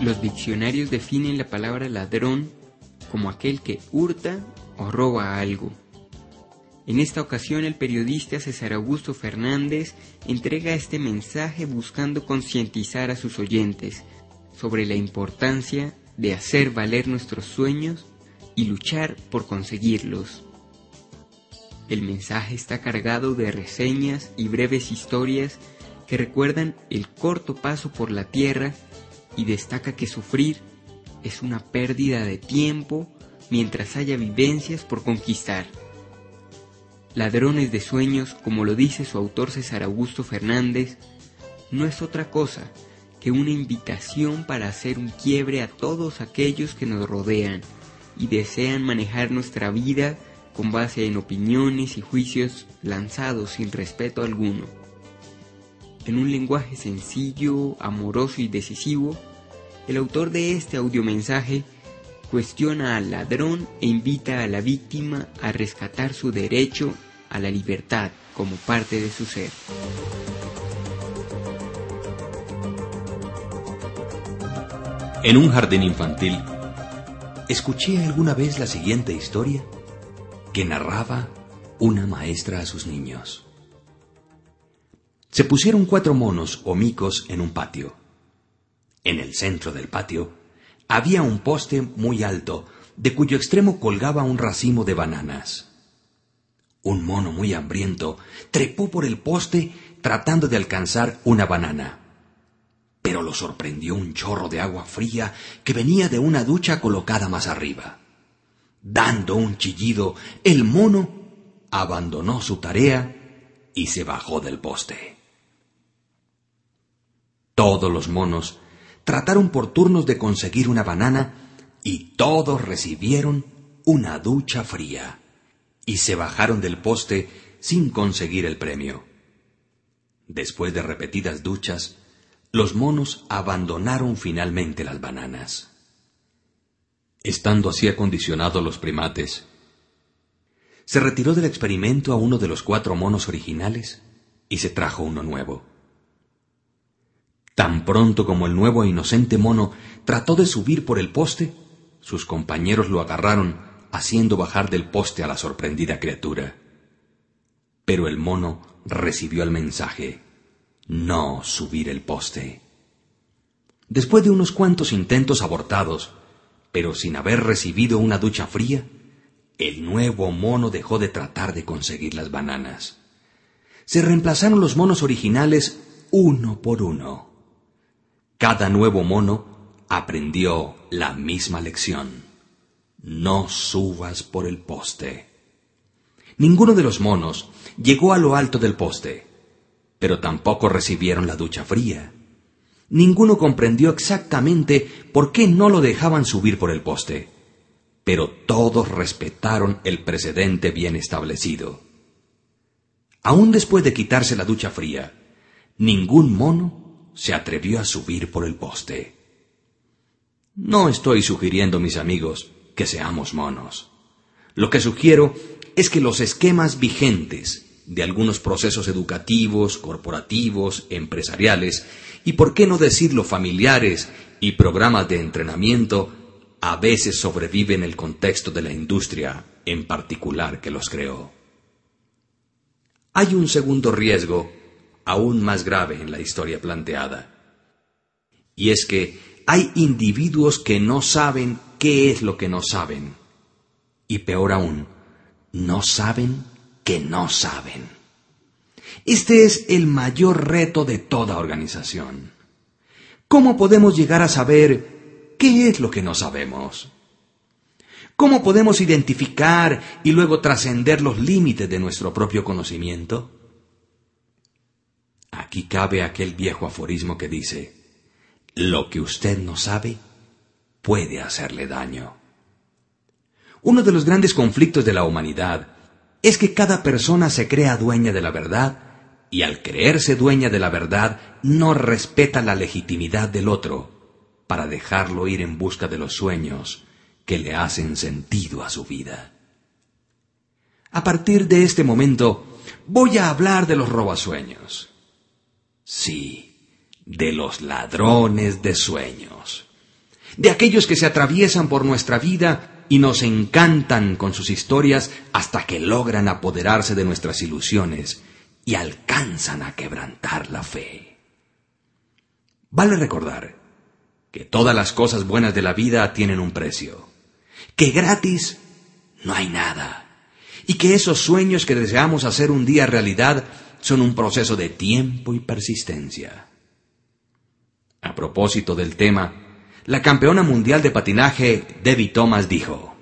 Los diccionarios definen la palabra ladrón como aquel que hurta o roba algo. En esta ocasión el periodista César Augusto Fernández entrega este mensaje buscando concientizar a sus oyentes sobre la importancia de hacer valer nuestros sueños y luchar por conseguirlos. El mensaje está cargado de reseñas y breves historias que recuerdan el corto paso por la tierra y destaca que sufrir es una pérdida de tiempo mientras haya vivencias por conquistar. Ladrones de sueños, como lo dice su autor César Augusto Fernández, no es otra cosa que una invitación para hacer un quiebre a todos aquellos que nos rodean y desean manejar nuestra vida con base en opiniones y juicios lanzados sin respeto alguno. En un lenguaje sencillo, amoroso y decisivo, el autor de este audiomensaje cuestiona al ladrón e invita a la víctima a rescatar su derecho a la libertad como parte de su ser. En un jardín infantil, escuché alguna vez la siguiente historia que narraba una maestra a sus niños. Se pusieron cuatro monos o micos en un patio. En el centro del patio había un poste muy alto, de cuyo extremo colgaba un racimo de bananas. Un mono muy hambriento trepó por el poste tratando de alcanzar una banana. Pero lo sorprendió un chorro de agua fría que venía de una ducha colocada más arriba. Dando un chillido, el mono abandonó su tarea y se bajó del poste. Todos los monos trataron por turnos de conseguir una banana y todos recibieron una ducha fría y se bajaron del poste sin conseguir el premio. Después de repetidas duchas, los monos abandonaron finalmente las bananas. Estando así acondicionados los primates, se retiró del experimento a uno de los cuatro monos originales y se trajo uno nuevo. Tan pronto como el nuevo e inocente mono trató de subir por el poste, sus compañeros lo agarraron, haciendo bajar del poste a la sorprendida criatura. Pero el mono recibió el mensaje no subir el poste. Después de unos cuantos intentos abortados, pero sin haber recibido una ducha fría, el nuevo mono dejó de tratar de conseguir las bananas. Se reemplazaron los monos originales uno por uno. Cada nuevo mono aprendió la misma lección. No subas por el poste. Ninguno de los monos llegó a lo alto del poste, pero tampoco recibieron la ducha fría. Ninguno comprendió exactamente por qué no lo dejaban subir por el poste, pero todos respetaron el precedente bien establecido. Aún después de quitarse la ducha fría, ningún mono se atrevió a subir por el poste. No estoy sugiriendo, mis amigos, que seamos monos. Lo que sugiero es que los esquemas vigentes de algunos procesos educativos, corporativos, empresariales y, por qué no decirlo, familiares y programas de entrenamiento, a veces sobreviven el contexto de la industria en particular que los creó. Hay un segundo riesgo aún más grave en la historia planteada. Y es que hay individuos que no saben qué es lo que no saben. Y peor aún, no saben que no saben. Este es el mayor reto de toda organización. ¿Cómo podemos llegar a saber qué es lo que no sabemos? ¿Cómo podemos identificar y luego trascender los límites de nuestro propio conocimiento? Aquí cabe aquel viejo aforismo que dice, lo que usted no sabe puede hacerle daño. Uno de los grandes conflictos de la humanidad es que cada persona se crea dueña de la verdad y al creerse dueña de la verdad no respeta la legitimidad del otro para dejarlo ir en busca de los sueños que le hacen sentido a su vida. A partir de este momento voy a hablar de los robasueños. Sí, de los ladrones de sueños. de aquellos que se atraviesan por nuestra vida y nos encantan con sus historias hasta que logran apoderarse de nuestras ilusiones y alcanzan a quebrantar la fe. Vale recordar que todas las cosas buenas de la vida tienen un precio, que gratis no hay nada, y que esos sueños que deseamos hacer un día realidad son un proceso de tiempo y persistencia. A propósito del tema, la campeona mundial de patinaje Debbie Thomas dijo,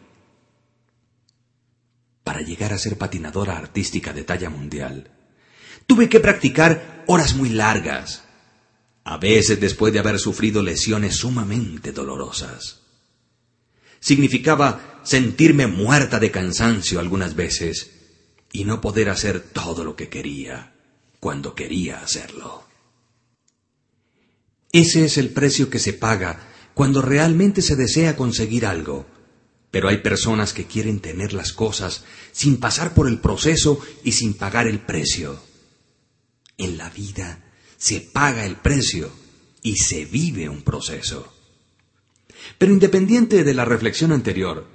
Para llegar a ser patinadora artística de talla mundial, tuve que practicar horas muy largas, a veces después de haber sufrido lesiones sumamente dolorosas. Significaba sentirme muerta de cansancio algunas veces y no poder hacer todo lo que quería cuando quería hacerlo. Ese es el precio que se paga cuando realmente se desea conseguir algo. Pero hay personas que quieren tener las cosas sin pasar por el proceso y sin pagar el precio. En la vida se paga el precio y se vive un proceso. Pero independiente de la reflexión anterior,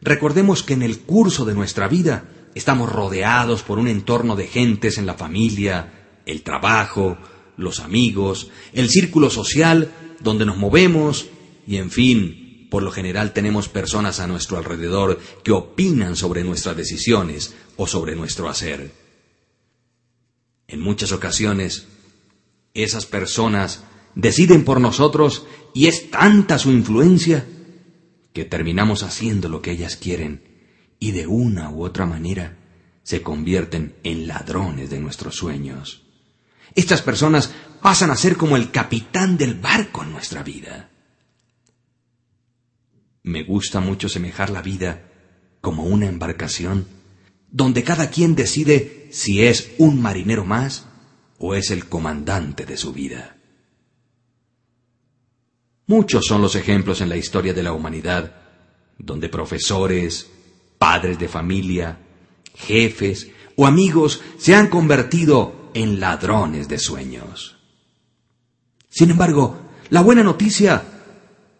recordemos que en el curso de nuestra vida estamos rodeados por un entorno de gentes en la familia, el trabajo, los amigos, el círculo social donde nos movemos y en fin, por lo general tenemos personas a nuestro alrededor que opinan sobre nuestras decisiones o sobre nuestro hacer. En muchas ocasiones, esas personas deciden por nosotros y es tanta su influencia que terminamos haciendo lo que ellas quieren y de una u otra manera se convierten en ladrones de nuestros sueños. Estas personas pasan a ser como el capitán del barco en nuestra vida. Me gusta mucho semejar la vida como una embarcación donde cada quien decide si es un marinero más o es el comandante de su vida. Muchos son los ejemplos en la historia de la humanidad donde profesores, padres de familia, jefes o amigos se han convertido en ladrones de sueños. Sin embargo, la buena noticia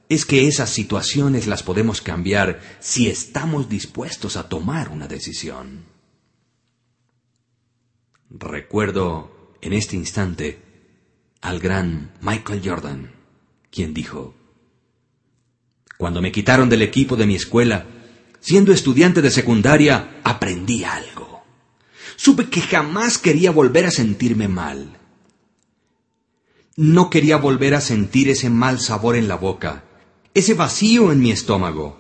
es que esas situaciones las podemos cambiar si estamos dispuestos a tomar una decisión. Recuerdo en este instante al gran Michael Jordan, quien dijo, Cuando me quitaron del equipo de mi escuela, siendo estudiante de secundaria, aprendí algo supe que jamás quería volver a sentirme mal. No quería volver a sentir ese mal sabor en la boca, ese vacío en mi estómago.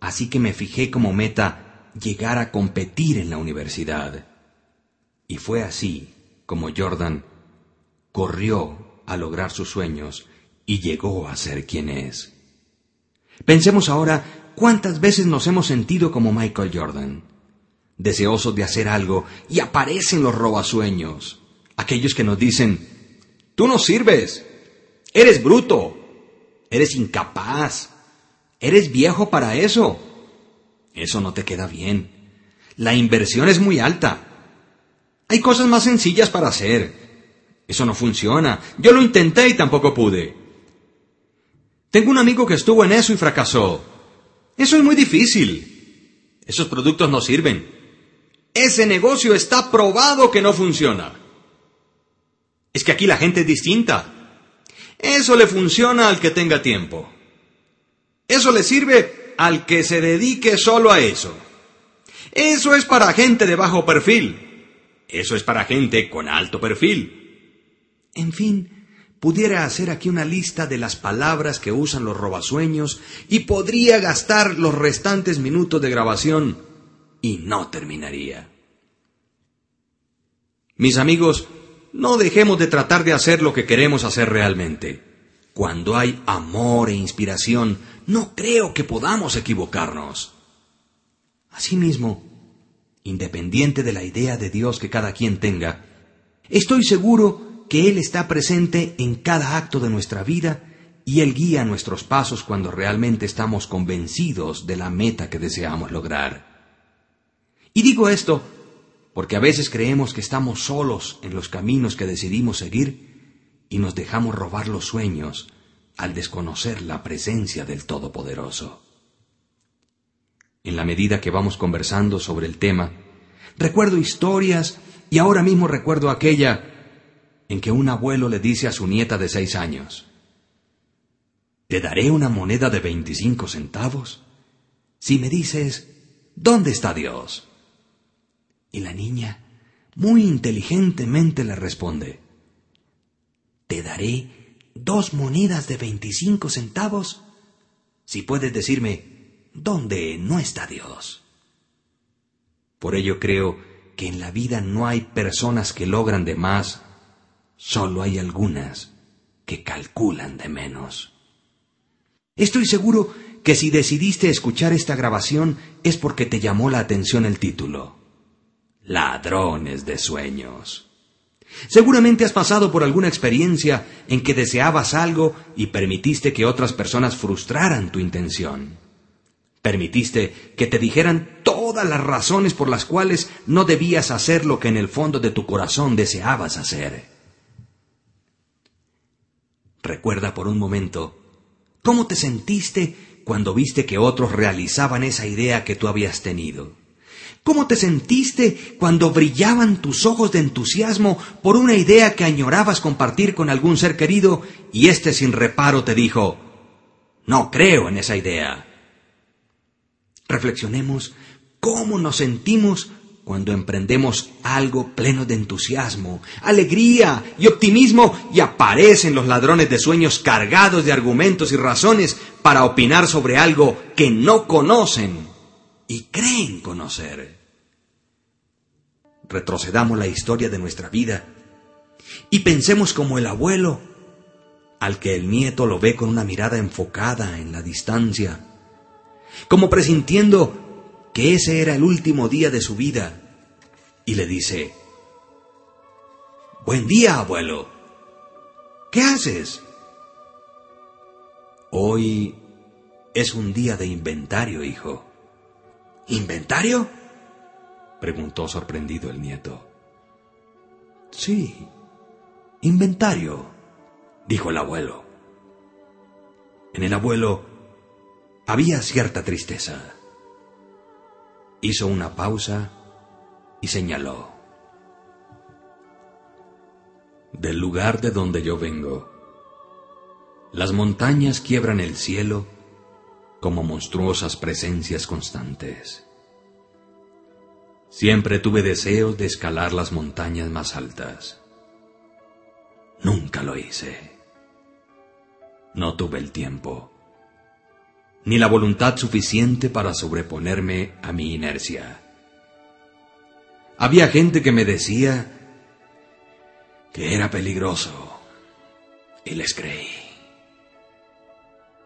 Así que me fijé como meta llegar a competir en la universidad. Y fue así como Jordan corrió a lograr sus sueños y llegó a ser quien es. Pensemos ahora cuántas veces nos hemos sentido como Michael Jordan deseosos de hacer algo, y aparecen los robasueños, aquellos que nos dicen, tú no sirves, eres bruto, eres incapaz, eres viejo para eso, eso no te queda bien, la inversión es muy alta, hay cosas más sencillas para hacer, eso no funciona, yo lo intenté y tampoco pude. Tengo un amigo que estuvo en eso y fracasó. Eso es muy difícil. Esos productos no sirven. Ese negocio está probado que no funciona. Es que aquí la gente es distinta. Eso le funciona al que tenga tiempo. Eso le sirve al que se dedique solo a eso. Eso es para gente de bajo perfil. Eso es para gente con alto perfil. En fin, pudiera hacer aquí una lista de las palabras que usan los robasueños y podría gastar los restantes minutos de grabación y no terminaría. Mis amigos, no dejemos de tratar de hacer lo que queremos hacer realmente. Cuando hay amor e inspiración, no creo que podamos equivocarnos. Asimismo, independiente de la idea de Dios que cada quien tenga, estoy seguro que Él está presente en cada acto de nuestra vida y Él guía nuestros pasos cuando realmente estamos convencidos de la meta que deseamos lograr. Y digo esto porque a veces creemos que estamos solos en los caminos que decidimos seguir y nos dejamos robar los sueños al desconocer la presencia del Todopoderoso. En la medida que vamos conversando sobre el tema, recuerdo historias y ahora mismo recuerdo aquella en que un abuelo le dice a su nieta de seis años, Te daré una moneda de veinticinco centavos si me dices, ¿dónde está Dios? Y la niña muy inteligentemente le responde, Te daré dos monedas de veinticinco centavos si puedes decirme dónde no está Dios. Por ello creo que en la vida no hay personas que logran de más, solo hay algunas que calculan de menos. Estoy seguro que si decidiste escuchar esta grabación es porque te llamó la atención el título ladrones de sueños. Seguramente has pasado por alguna experiencia en que deseabas algo y permitiste que otras personas frustraran tu intención. Permitiste que te dijeran todas las razones por las cuales no debías hacer lo que en el fondo de tu corazón deseabas hacer. Recuerda por un momento cómo te sentiste cuando viste que otros realizaban esa idea que tú habías tenido. ¿Cómo te sentiste cuando brillaban tus ojos de entusiasmo por una idea que añorabas compartir con algún ser querido y éste sin reparo te dijo, no creo en esa idea? Reflexionemos cómo nos sentimos cuando emprendemos algo pleno de entusiasmo, alegría y optimismo y aparecen los ladrones de sueños cargados de argumentos y razones para opinar sobre algo que no conocen y creen conocer. Retrocedamos la historia de nuestra vida y pensemos como el abuelo, al que el nieto lo ve con una mirada enfocada en la distancia, como presintiendo que ese era el último día de su vida, y le dice, Buen día, abuelo. ¿Qué haces? Hoy es un día de inventario, hijo. ¿Inventario? preguntó sorprendido el nieto. Sí, inventario, dijo el abuelo. En el abuelo había cierta tristeza. Hizo una pausa y señaló. Del lugar de donde yo vengo, las montañas quiebran el cielo como monstruosas presencias constantes. Siempre tuve deseos de escalar las montañas más altas. Nunca lo hice. No tuve el tiempo, ni la voluntad suficiente para sobreponerme a mi inercia. Había gente que me decía que era peligroso y les creí.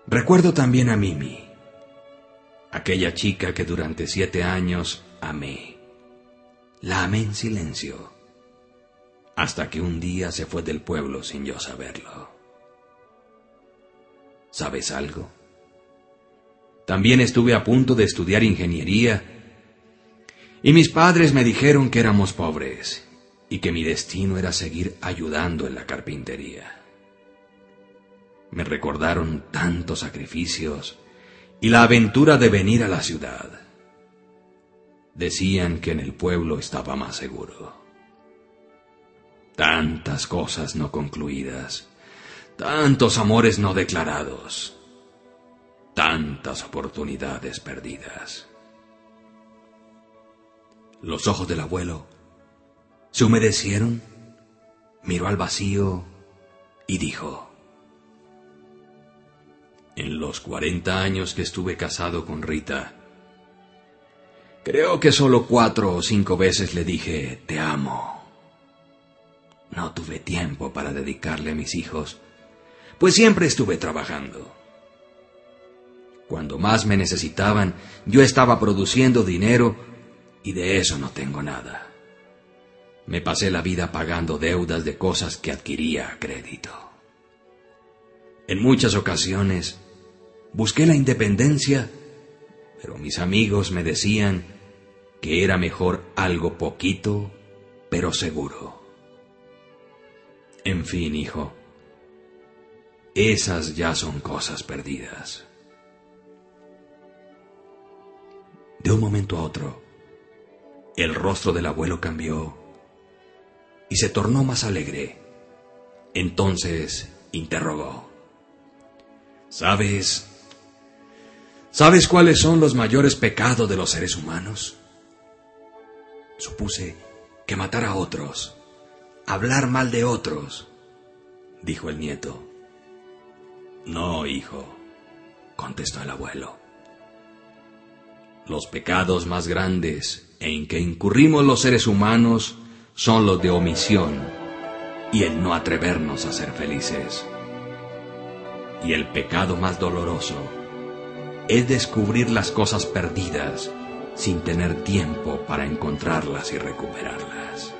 Recuerdo también a Mimi, aquella chica que durante siete años amé. La amé en silencio, hasta que un día se fue del pueblo sin yo saberlo. ¿Sabes algo? También estuve a punto de estudiar ingeniería y mis padres me dijeron que éramos pobres y que mi destino era seguir ayudando en la carpintería. Me recordaron tantos sacrificios y la aventura de venir a la ciudad. Decían que en el pueblo estaba más seguro. Tantas cosas no concluidas, tantos amores no declarados, tantas oportunidades perdidas. Los ojos del abuelo se humedecieron, miró al vacío y dijo, en los cuarenta años que estuve casado con Rita. Creo que solo cuatro o cinco veces le dije, te amo. No tuve tiempo para dedicarle a mis hijos, pues siempre estuve trabajando. Cuando más me necesitaban, yo estaba produciendo dinero y de eso no tengo nada. Me pasé la vida pagando deudas de cosas que adquiría a crédito. En muchas ocasiones Busqué la independencia, pero mis amigos me decían que era mejor algo poquito, pero seguro. En fin, hijo, esas ya son cosas perdidas. De un momento a otro, el rostro del abuelo cambió y se tornó más alegre. Entonces interrogó. ¿Sabes? ¿Sabes cuáles son los mayores pecados de los seres humanos? Supuse que matar a otros, hablar mal de otros, dijo el nieto. No, hijo, contestó el abuelo. Los pecados más grandes en que incurrimos los seres humanos son los de omisión y el no atrevernos a ser felices. Y el pecado más doloroso es descubrir las cosas perdidas sin tener tiempo para encontrarlas y recuperarlas.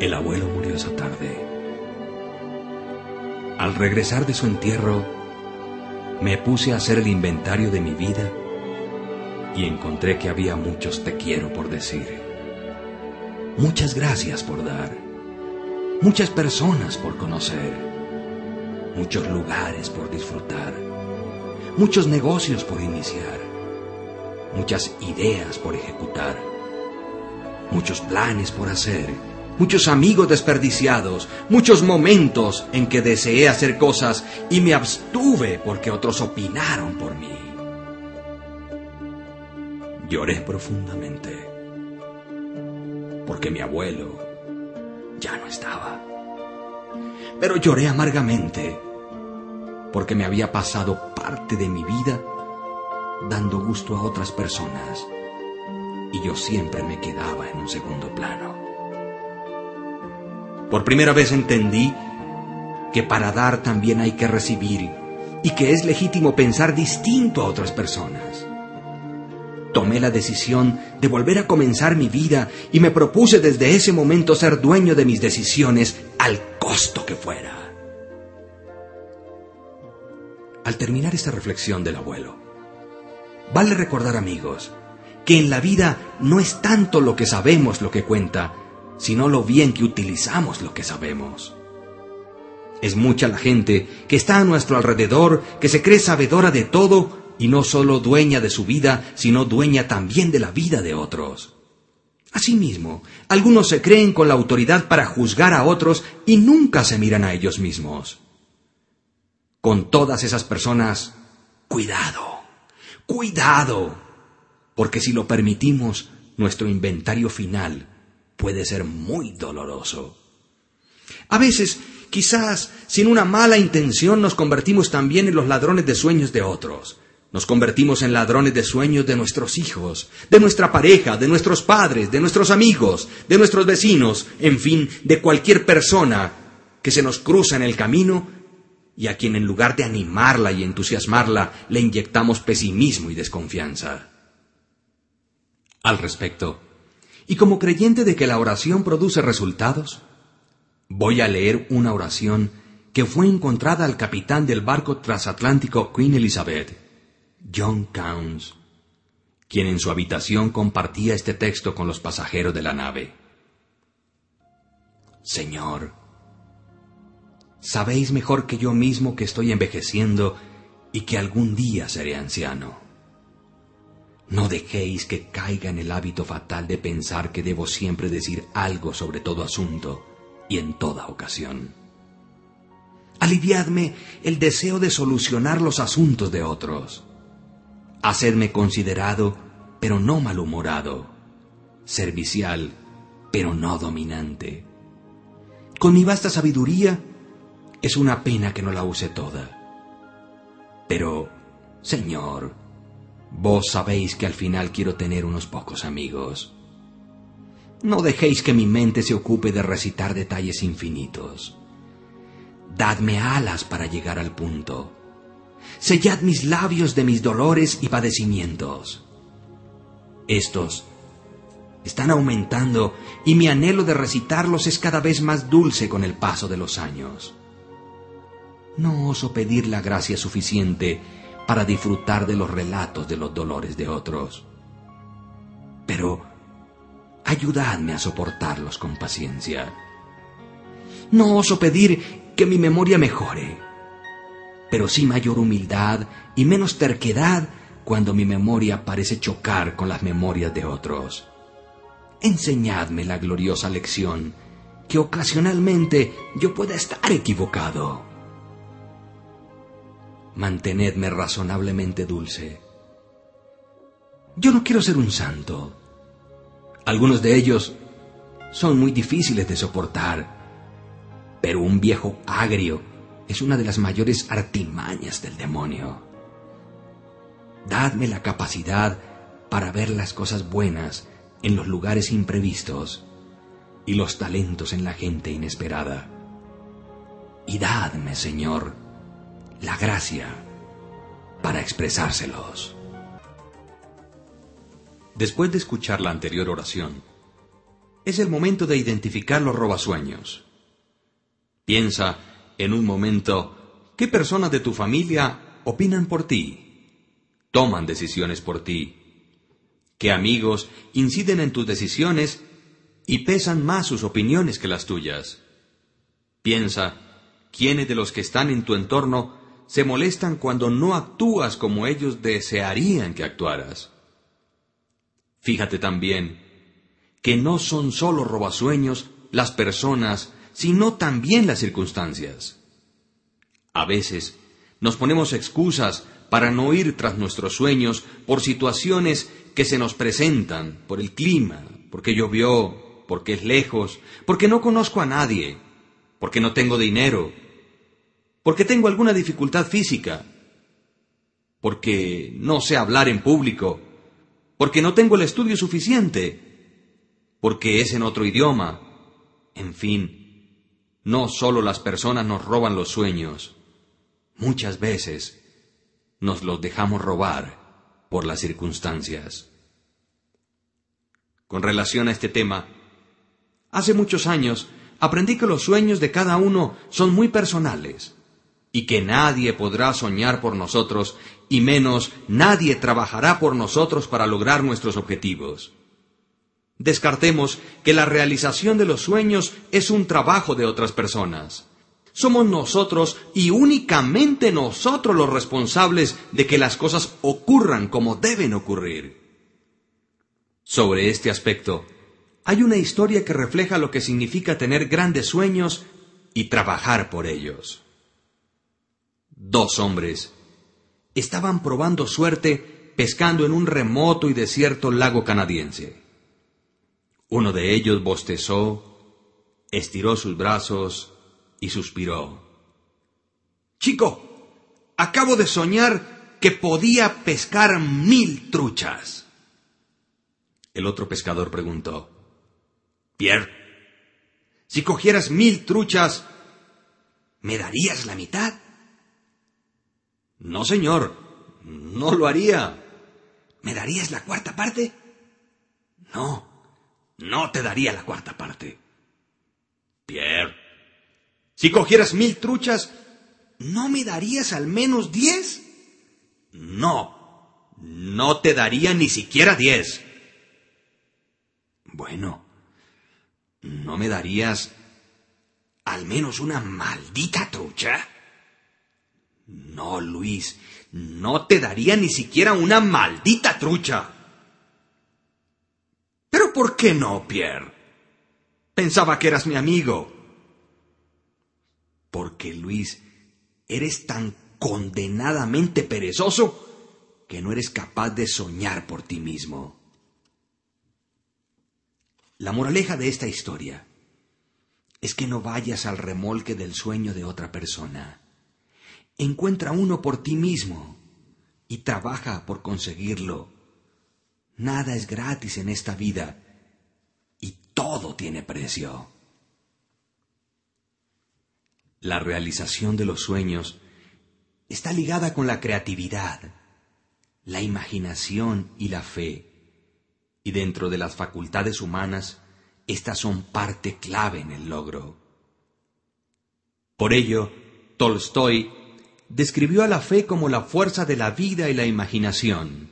El abuelo murió esa tarde. Al regresar de su entierro, me puse a hacer el inventario de mi vida y encontré que había muchos te quiero por decir, muchas gracias por dar, muchas personas por conocer, muchos lugares por disfrutar, muchos negocios por iniciar, muchas ideas por ejecutar, muchos planes por hacer, muchos amigos desperdiciados, muchos momentos en que deseé hacer cosas y me abstuve porque otros opinaron por mí. Lloré profundamente porque mi abuelo ya no estaba. Pero lloré amargamente porque me había pasado parte de mi vida dando gusto a otras personas y yo siempre me quedaba en un segundo plano. Por primera vez entendí que para dar también hay que recibir y que es legítimo pensar distinto a otras personas. Tomé la decisión de volver a comenzar mi vida y me propuse desde ese momento ser dueño de mis decisiones al costo que fuera. Al terminar esta reflexión del abuelo, vale recordar amigos que en la vida no es tanto lo que sabemos lo que cuenta, sino lo bien que utilizamos lo que sabemos. Es mucha la gente que está a nuestro alrededor, que se cree sabedora de todo y no solo dueña de su vida, sino dueña también de la vida de otros. Asimismo, algunos se creen con la autoridad para juzgar a otros y nunca se miran a ellos mismos. Con todas esas personas, cuidado, cuidado, porque si lo permitimos, nuestro inventario final puede ser muy doloroso. A veces, quizás, sin una mala intención, nos convertimos también en los ladrones de sueños de otros. Nos convertimos en ladrones de sueños de nuestros hijos, de nuestra pareja, de nuestros padres, de nuestros amigos, de nuestros vecinos, en fin, de cualquier persona que se nos cruza en el camino y a quien en lugar de animarla y entusiasmarla le inyectamos pesimismo y desconfianza. Al respecto, y como creyente de que la oración produce resultados, voy a leer una oración que fue encontrada al capitán del barco transatlántico Queen Elizabeth, John Counts, quien en su habitación compartía este texto con los pasajeros de la nave. Señor, sabéis mejor que yo mismo que estoy envejeciendo y que algún día seré anciano. No dejéis que caiga en el hábito fatal de pensar que debo siempre decir algo sobre todo asunto y en toda ocasión. Aliviadme el deseo de solucionar los asuntos de otros. Hacedme considerado, pero no malhumorado. Servicial, pero no dominante. Con mi vasta sabiduría, es una pena que no la use toda. Pero, Señor, Vos sabéis que al final quiero tener unos pocos amigos. No dejéis que mi mente se ocupe de recitar detalles infinitos. Dadme alas para llegar al punto. Sellad mis labios de mis dolores y padecimientos. Estos están aumentando y mi anhelo de recitarlos es cada vez más dulce con el paso de los años. No oso pedir la gracia suficiente para disfrutar de los relatos de los dolores de otros. Pero ayudadme a soportarlos con paciencia. No oso pedir que mi memoria mejore, pero sí mayor humildad y menos terquedad cuando mi memoria parece chocar con las memorias de otros. Enseñadme la gloriosa lección, que ocasionalmente yo pueda estar equivocado. Mantenedme razonablemente dulce. Yo no quiero ser un santo. Algunos de ellos son muy difíciles de soportar, pero un viejo agrio es una de las mayores artimañas del demonio. Dadme la capacidad para ver las cosas buenas en los lugares imprevistos y los talentos en la gente inesperada. Y dadme, Señor, la gracia para expresárselos. Después de escuchar la anterior oración, es el momento de identificar los robasueños. Piensa en un momento qué personas de tu familia opinan por ti, toman decisiones por ti, qué amigos inciden en tus decisiones y pesan más sus opiniones que las tuyas. Piensa, ¿quiénes de los que están en tu entorno se molestan cuando no actúas como ellos desearían que actuaras? Fíjate también que no son solo robasueños las personas, sino también las circunstancias. A veces nos ponemos excusas para no ir tras nuestros sueños por situaciones que se nos presentan, por el clima, porque llovió, porque es lejos, porque no conozco a nadie, porque no tengo dinero, porque tengo alguna dificultad física, porque no sé hablar en público, porque no tengo el estudio suficiente, porque es en otro idioma. En fin, no solo las personas nos roban los sueños, muchas veces nos los dejamos robar por las circunstancias. Con relación a este tema, Hace muchos años aprendí que los sueños de cada uno son muy personales y que nadie podrá soñar por nosotros y menos nadie trabajará por nosotros para lograr nuestros objetivos. Descartemos que la realización de los sueños es un trabajo de otras personas. Somos nosotros y únicamente nosotros los responsables de que las cosas ocurran como deben ocurrir. Sobre este aspecto, hay una historia que refleja lo que significa tener grandes sueños y trabajar por ellos. Dos hombres estaban probando suerte pescando en un remoto y desierto lago canadiense. Uno de ellos bostezó, estiró sus brazos y suspiró. Chico, acabo de soñar que podía pescar mil truchas. El otro pescador preguntó, Pierre, si cogieras mil truchas, ¿me darías la mitad? No, señor, no lo haría. ¿Me darías la cuarta parte? No, no te daría la cuarta parte. Pierre, si cogieras mil truchas, ¿no me darías al menos diez? No, no te daría ni siquiera diez. Bueno, ¿No me darías al menos una maldita trucha? No, Luis, no te daría ni siquiera una maldita trucha. ¿Pero por qué no, Pierre? Pensaba que eras mi amigo. Porque, Luis, eres tan condenadamente perezoso que no eres capaz de soñar por ti mismo. La moraleja de esta historia es que no vayas al remolque del sueño de otra persona. Encuentra uno por ti mismo y trabaja por conseguirlo. Nada es gratis en esta vida y todo tiene precio. La realización de los sueños está ligada con la creatividad, la imaginación y la fe y dentro de las facultades humanas, estas son parte clave en el logro. Por ello, Tolstoy describió a la fe como la fuerza de la vida y la imaginación.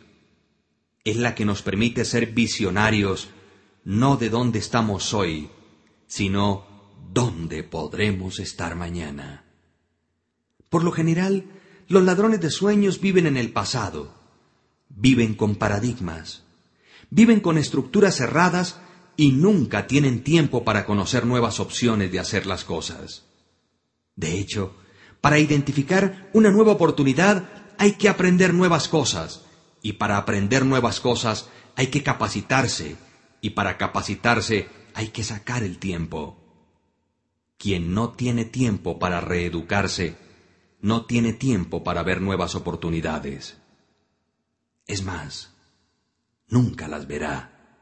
Es la que nos permite ser visionarios no de dónde estamos hoy, sino ¿dónde podremos estar mañana? Por lo general, los ladrones de sueños viven en el pasado, viven con paradigmas, viven con estructuras cerradas y nunca tienen tiempo para conocer nuevas opciones de hacer las cosas. De hecho, para identificar una nueva oportunidad hay que aprender nuevas cosas, y para aprender nuevas cosas hay que capacitarse, y para capacitarse hay que sacar el tiempo. Quien no tiene tiempo para reeducarse, no tiene tiempo para ver nuevas oportunidades. Es más, nunca las verá.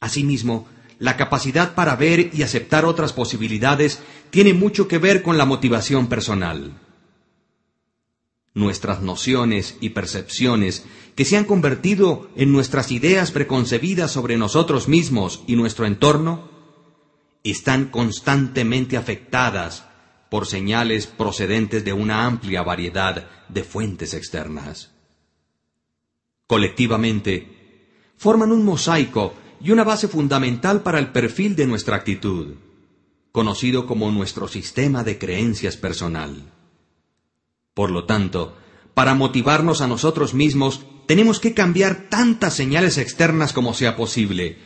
Asimismo, la capacidad para ver y aceptar otras posibilidades tiene mucho que ver con la motivación personal. Nuestras nociones y percepciones, que se han convertido en nuestras ideas preconcebidas sobre nosotros mismos y nuestro entorno, están constantemente afectadas por señales procedentes de una amplia variedad de fuentes externas. Colectivamente, forman un mosaico y una base fundamental para el perfil de nuestra actitud, conocido como nuestro sistema de creencias personal. Por lo tanto, para motivarnos a nosotros mismos, tenemos que cambiar tantas señales externas como sea posible,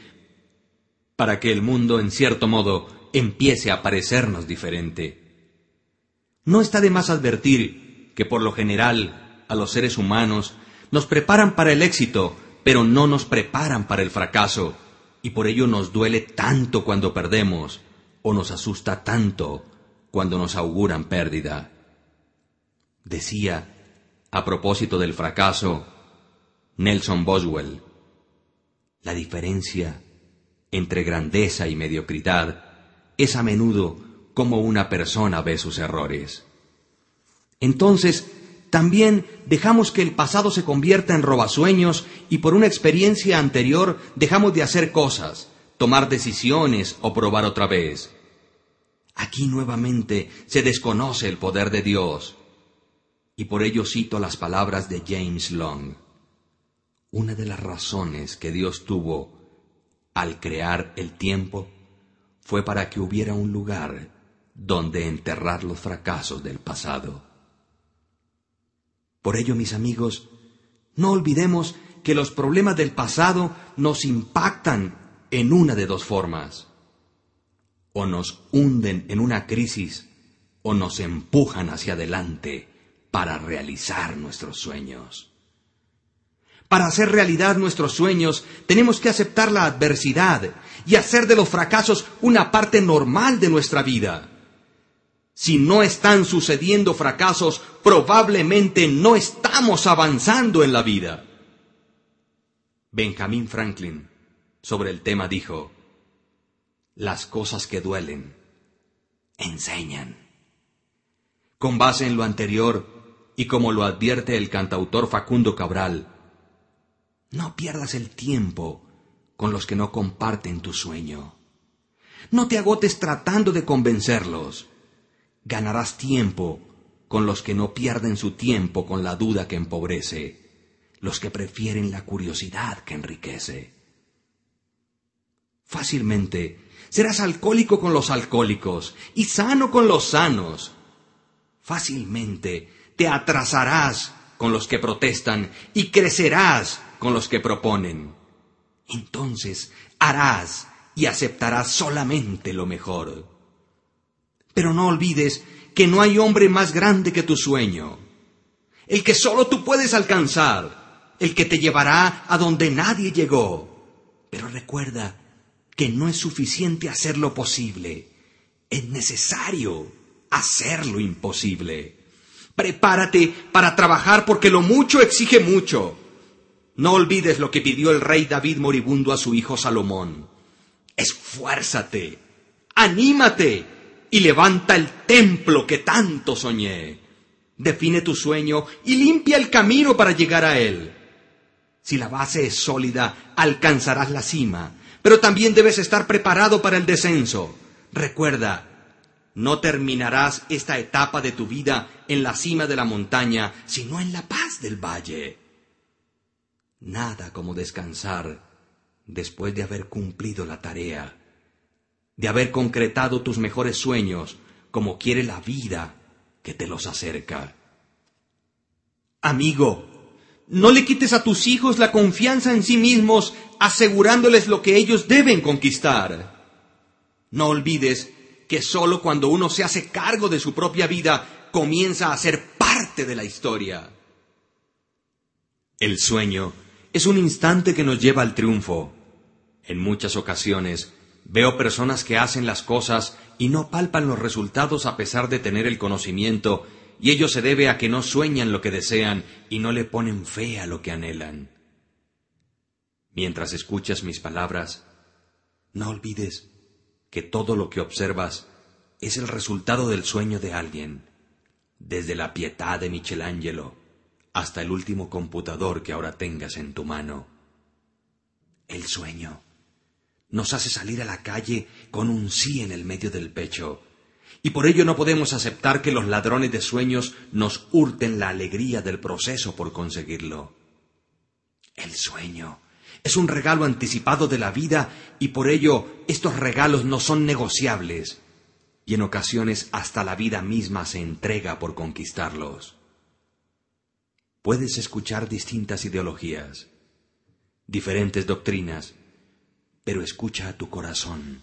para que el mundo, en cierto modo, empiece a parecernos diferente. No está de más advertir que, por lo general, a los seres humanos nos preparan para el éxito, pero no nos preparan para el fracaso, y por ello nos duele tanto cuando perdemos, o nos asusta tanto cuando nos auguran pérdida. Decía, a propósito del fracaso, Nelson Boswell, la diferencia entre grandeza y mediocridad es a menudo como una persona ve sus errores. Entonces, también dejamos que el pasado se convierta en robasueños y por una experiencia anterior dejamos de hacer cosas, tomar decisiones o probar otra vez. Aquí nuevamente se desconoce el poder de Dios. Y por ello cito las palabras de James Long. Una de las razones que Dios tuvo al crear el tiempo fue para que hubiera un lugar donde enterrar los fracasos del pasado. Por ello, mis amigos, no olvidemos que los problemas del pasado nos impactan en una de dos formas. O nos hunden en una crisis o nos empujan hacia adelante para realizar nuestros sueños. Para hacer realidad nuestros sueños tenemos que aceptar la adversidad y hacer de los fracasos una parte normal de nuestra vida. Si no están sucediendo fracasos, probablemente no estamos avanzando en la vida. Benjamin Franklin sobre el tema dijo, las cosas que duelen enseñan. Con base en lo anterior, y como lo advierte el cantautor Facundo Cabral, no pierdas el tiempo con los que no comparten tu sueño. No te agotes tratando de convencerlos. Ganarás tiempo con los que no pierden su tiempo con la duda que empobrece, los que prefieren la curiosidad que enriquece. Fácilmente serás alcohólico con los alcohólicos y sano con los sanos. Fácilmente te atrasarás con los que protestan y crecerás con los que proponen. Entonces harás y aceptarás solamente lo mejor. Pero no olvides que no hay hombre más grande que tu sueño, el que solo tú puedes alcanzar, el que te llevará a donde nadie llegó. Pero recuerda que no es suficiente hacer lo posible, es necesario hacer lo imposible. Prepárate para trabajar porque lo mucho exige mucho. No olvides lo que pidió el rey David moribundo a su hijo Salomón. Esfuérzate, anímate y levanta el templo que tanto soñé. Define tu sueño y limpia el camino para llegar a él. Si la base es sólida, alcanzarás la cima, pero también debes estar preparado para el descenso. Recuerda, no terminarás esta etapa de tu vida en la cima de la montaña, sino en la paz del valle. Nada como descansar después de haber cumplido la tarea de haber concretado tus mejores sueños, como quiere la vida que te los acerca. Amigo, no le quites a tus hijos la confianza en sí mismos, asegurándoles lo que ellos deben conquistar. No olvides que sólo cuando uno se hace cargo de su propia vida comienza a ser parte de la historia. El sueño es un instante que nos lleva al triunfo. En muchas ocasiones veo personas que hacen las cosas y no palpan los resultados a pesar de tener el conocimiento, y ello se debe a que no sueñan lo que desean y no le ponen fe a lo que anhelan. Mientras escuchas mis palabras, no olvides que todo lo que observas es el resultado del sueño de alguien, desde la pietà de Michelangelo hasta el último computador que ahora tengas en tu mano. El sueño nos hace salir a la calle con un sí en el medio del pecho, y por ello no podemos aceptar que los ladrones de sueños nos hurten la alegría del proceso por conseguirlo. El sueño es un regalo anticipado de la vida y por ello estos regalos no son negociables, y en ocasiones hasta la vida misma se entrega por conquistarlos. Puedes escuchar distintas ideologías, diferentes doctrinas, pero escucha a tu corazón,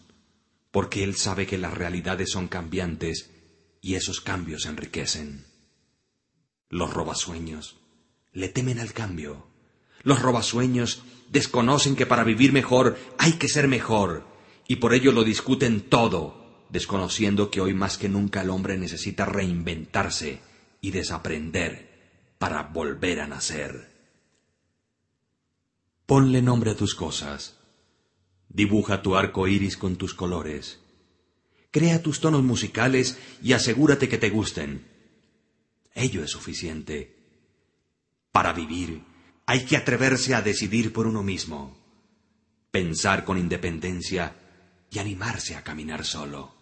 porque él sabe que las realidades son cambiantes y esos cambios enriquecen. Los robasueños le temen al cambio. Los robasueños desconocen que para vivir mejor hay que ser mejor, y por ello lo discuten todo, desconociendo que hoy más que nunca el hombre necesita reinventarse y desaprender para volver a nacer. Ponle nombre a tus cosas. Dibuja tu arco iris con tus colores. Crea tus tonos musicales y asegúrate que te gusten. Ello es suficiente. Para vivir hay que atreverse a decidir por uno mismo, pensar con independencia y animarse a caminar solo.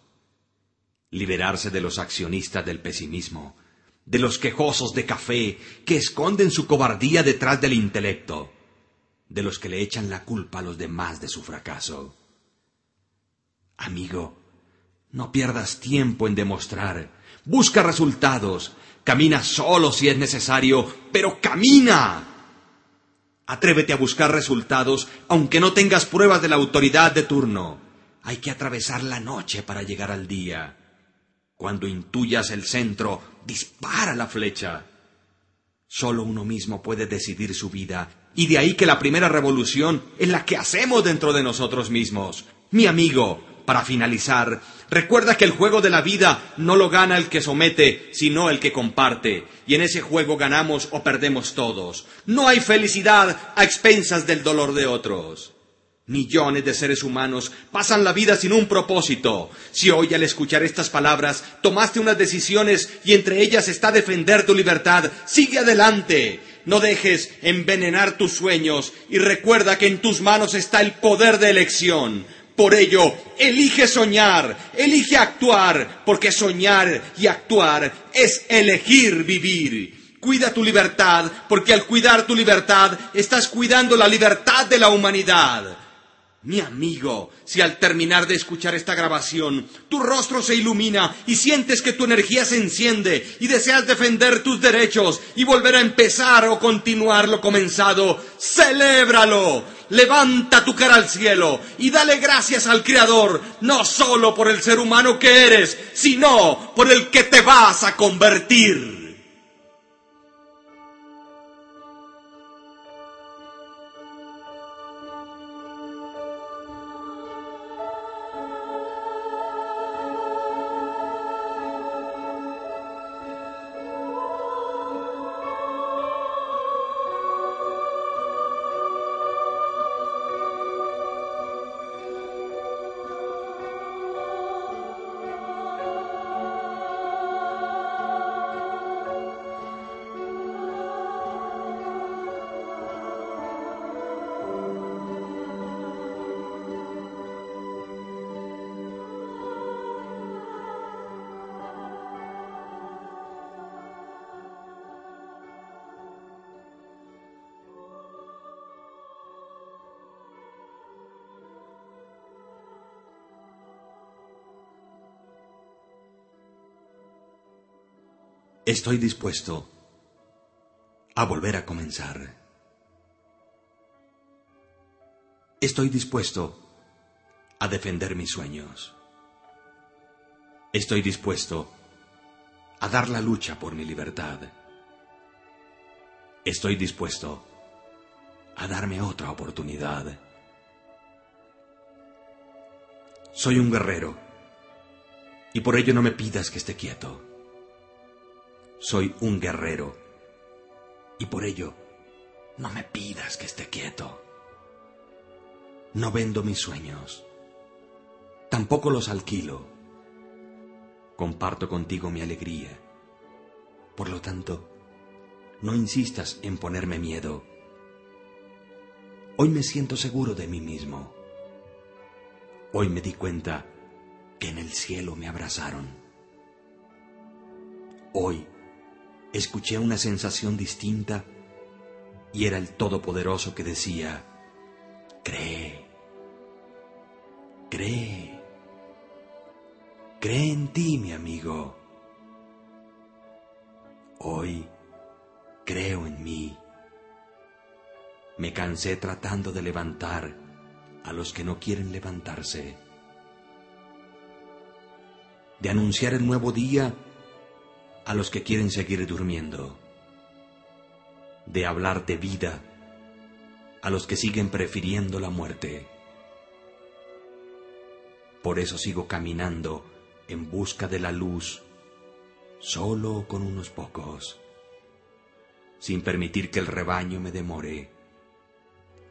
Liberarse de los accionistas del pesimismo, de los quejosos de café que esconden su cobardía detrás del intelecto, de los que le echan la culpa a los demás de su fracaso. Amigo, no pierdas tiempo en demostrar, busca resultados, camina solo si es necesario, pero camina. Atrévete a buscar resultados aunque no tengas pruebas de la autoridad de turno. Hay que atravesar la noche para llegar al día. Cuando intuyas el centro, dispara la flecha. Solo uno mismo puede decidir su vida, y de ahí que la primera revolución es la que hacemos dentro de nosotros mismos. Mi amigo, para finalizar, recuerda que el juego de la vida no lo gana el que somete, sino el que comparte, y en ese juego ganamos o perdemos todos. No hay felicidad a expensas del dolor de otros. Millones de seres humanos pasan la vida sin un propósito. Si hoy al escuchar estas palabras tomaste unas decisiones y entre ellas está defender tu libertad, sigue adelante. No dejes envenenar tus sueños y recuerda que en tus manos está el poder de elección. Por ello, elige soñar, elige actuar, porque soñar y actuar es elegir vivir. Cuida tu libertad, porque al cuidar tu libertad estás cuidando la libertad de la humanidad. Mi amigo, si al terminar de escuchar esta grabación tu rostro se ilumina y sientes que tu energía se enciende y deseas defender tus derechos y volver a empezar o continuar lo comenzado, celébralo. Levanta tu cara al cielo y dale gracias al Creador, no solo por el ser humano que eres, sino por el que te vas a convertir. Estoy dispuesto a volver a comenzar. Estoy dispuesto a defender mis sueños. Estoy dispuesto a dar la lucha por mi libertad. Estoy dispuesto a darme otra oportunidad. Soy un guerrero y por ello no me pidas que esté quieto. Soy un guerrero y por ello no me pidas que esté quieto. No vendo mis sueños, tampoco los alquilo. Comparto contigo mi alegría. Por lo tanto, no insistas en ponerme miedo. Hoy me siento seguro de mí mismo. Hoy me di cuenta que en el cielo me abrazaron. Hoy escuché una sensación distinta y era el Todopoderoso que decía, cree, cree, cree en ti, mi amigo. Hoy creo en mí. Me cansé tratando de levantar a los que no quieren levantarse, de anunciar el nuevo día a los que quieren seguir durmiendo, de hablar de vida a los que siguen prefiriendo la muerte. Por eso sigo caminando en busca de la luz, solo con unos pocos sin permitir que el rebaño me demore.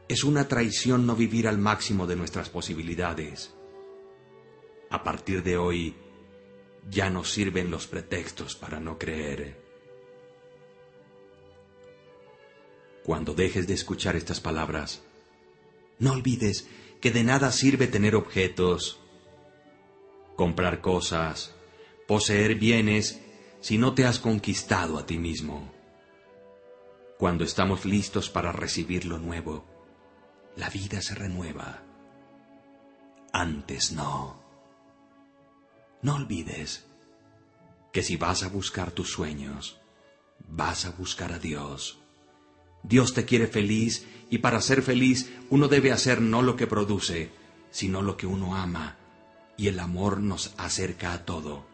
Es una traición no vivir al máximo de nuestras posibilidades. A partir de hoy, ya no sirven los pretextos para no creer. Cuando dejes de escuchar estas palabras, no olvides que de nada sirve tener objetos, comprar cosas, poseer bienes, si no te has conquistado a ti mismo cuando estamos listos para recibir lo nuevo, la vida se renueva. Antes no. No olvides que si vas a buscar tus sueños, vas a buscar a Dios. Dios te quiere feliz y para ser feliz uno debe hacer no lo que produce, sino lo que uno ama. Y el amor nos acerca a todo.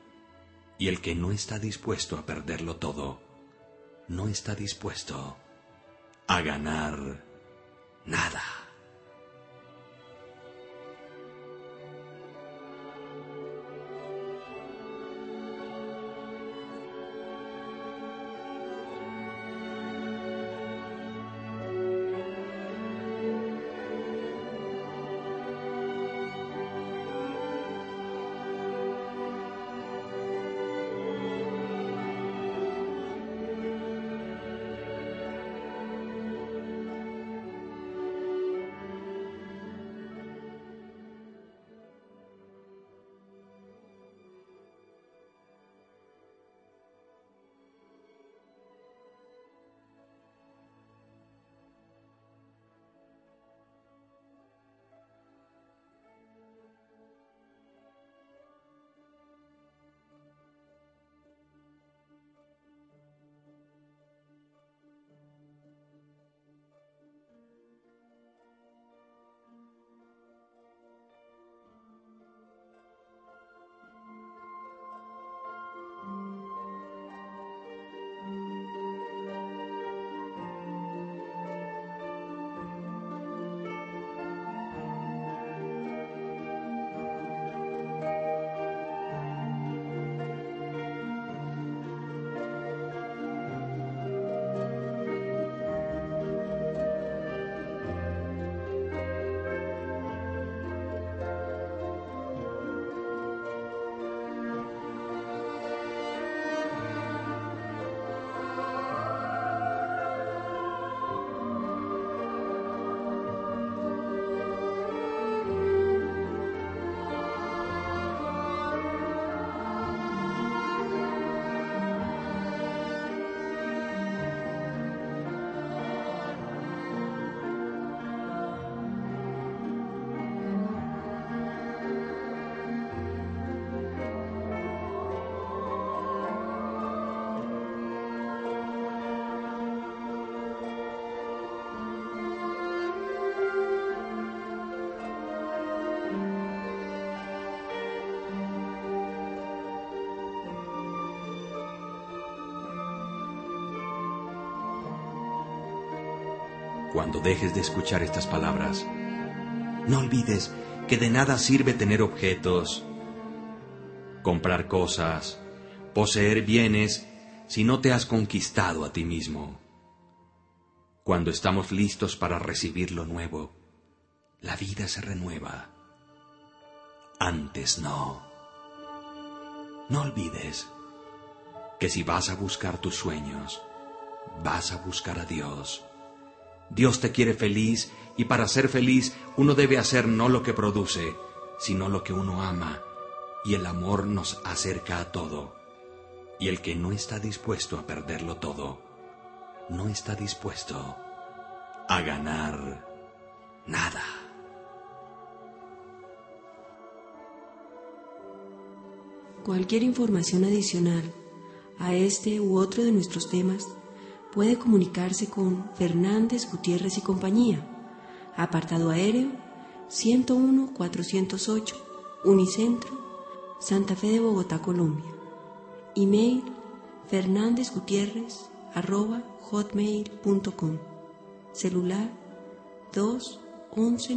Y el que no está dispuesto a perderlo todo, no está dispuesto a ganar nada. Cuando dejes de escuchar estas palabras, no olvides que de nada sirve tener objetos, comprar cosas, poseer bienes, si no te has conquistado a ti mismo. Cuando estamos listos para recibir lo nuevo, la vida se renueva. Antes no. No olvides que si vas a buscar tus sueños, vas a buscar a Dios. Dios te quiere feliz y para ser feliz uno debe hacer no lo que produce, sino lo que uno ama. Y el amor nos acerca a todo. Y el que no está dispuesto a perderlo todo, no está dispuesto a ganar nada. Cualquier información adicional a este u otro de nuestros temas puede comunicarse con Fernández Gutiérrez y compañía, apartado aéreo 101-408, Unicentro, Santa Fe de Bogotá, Colombia. Email hotmail.com. Celular 211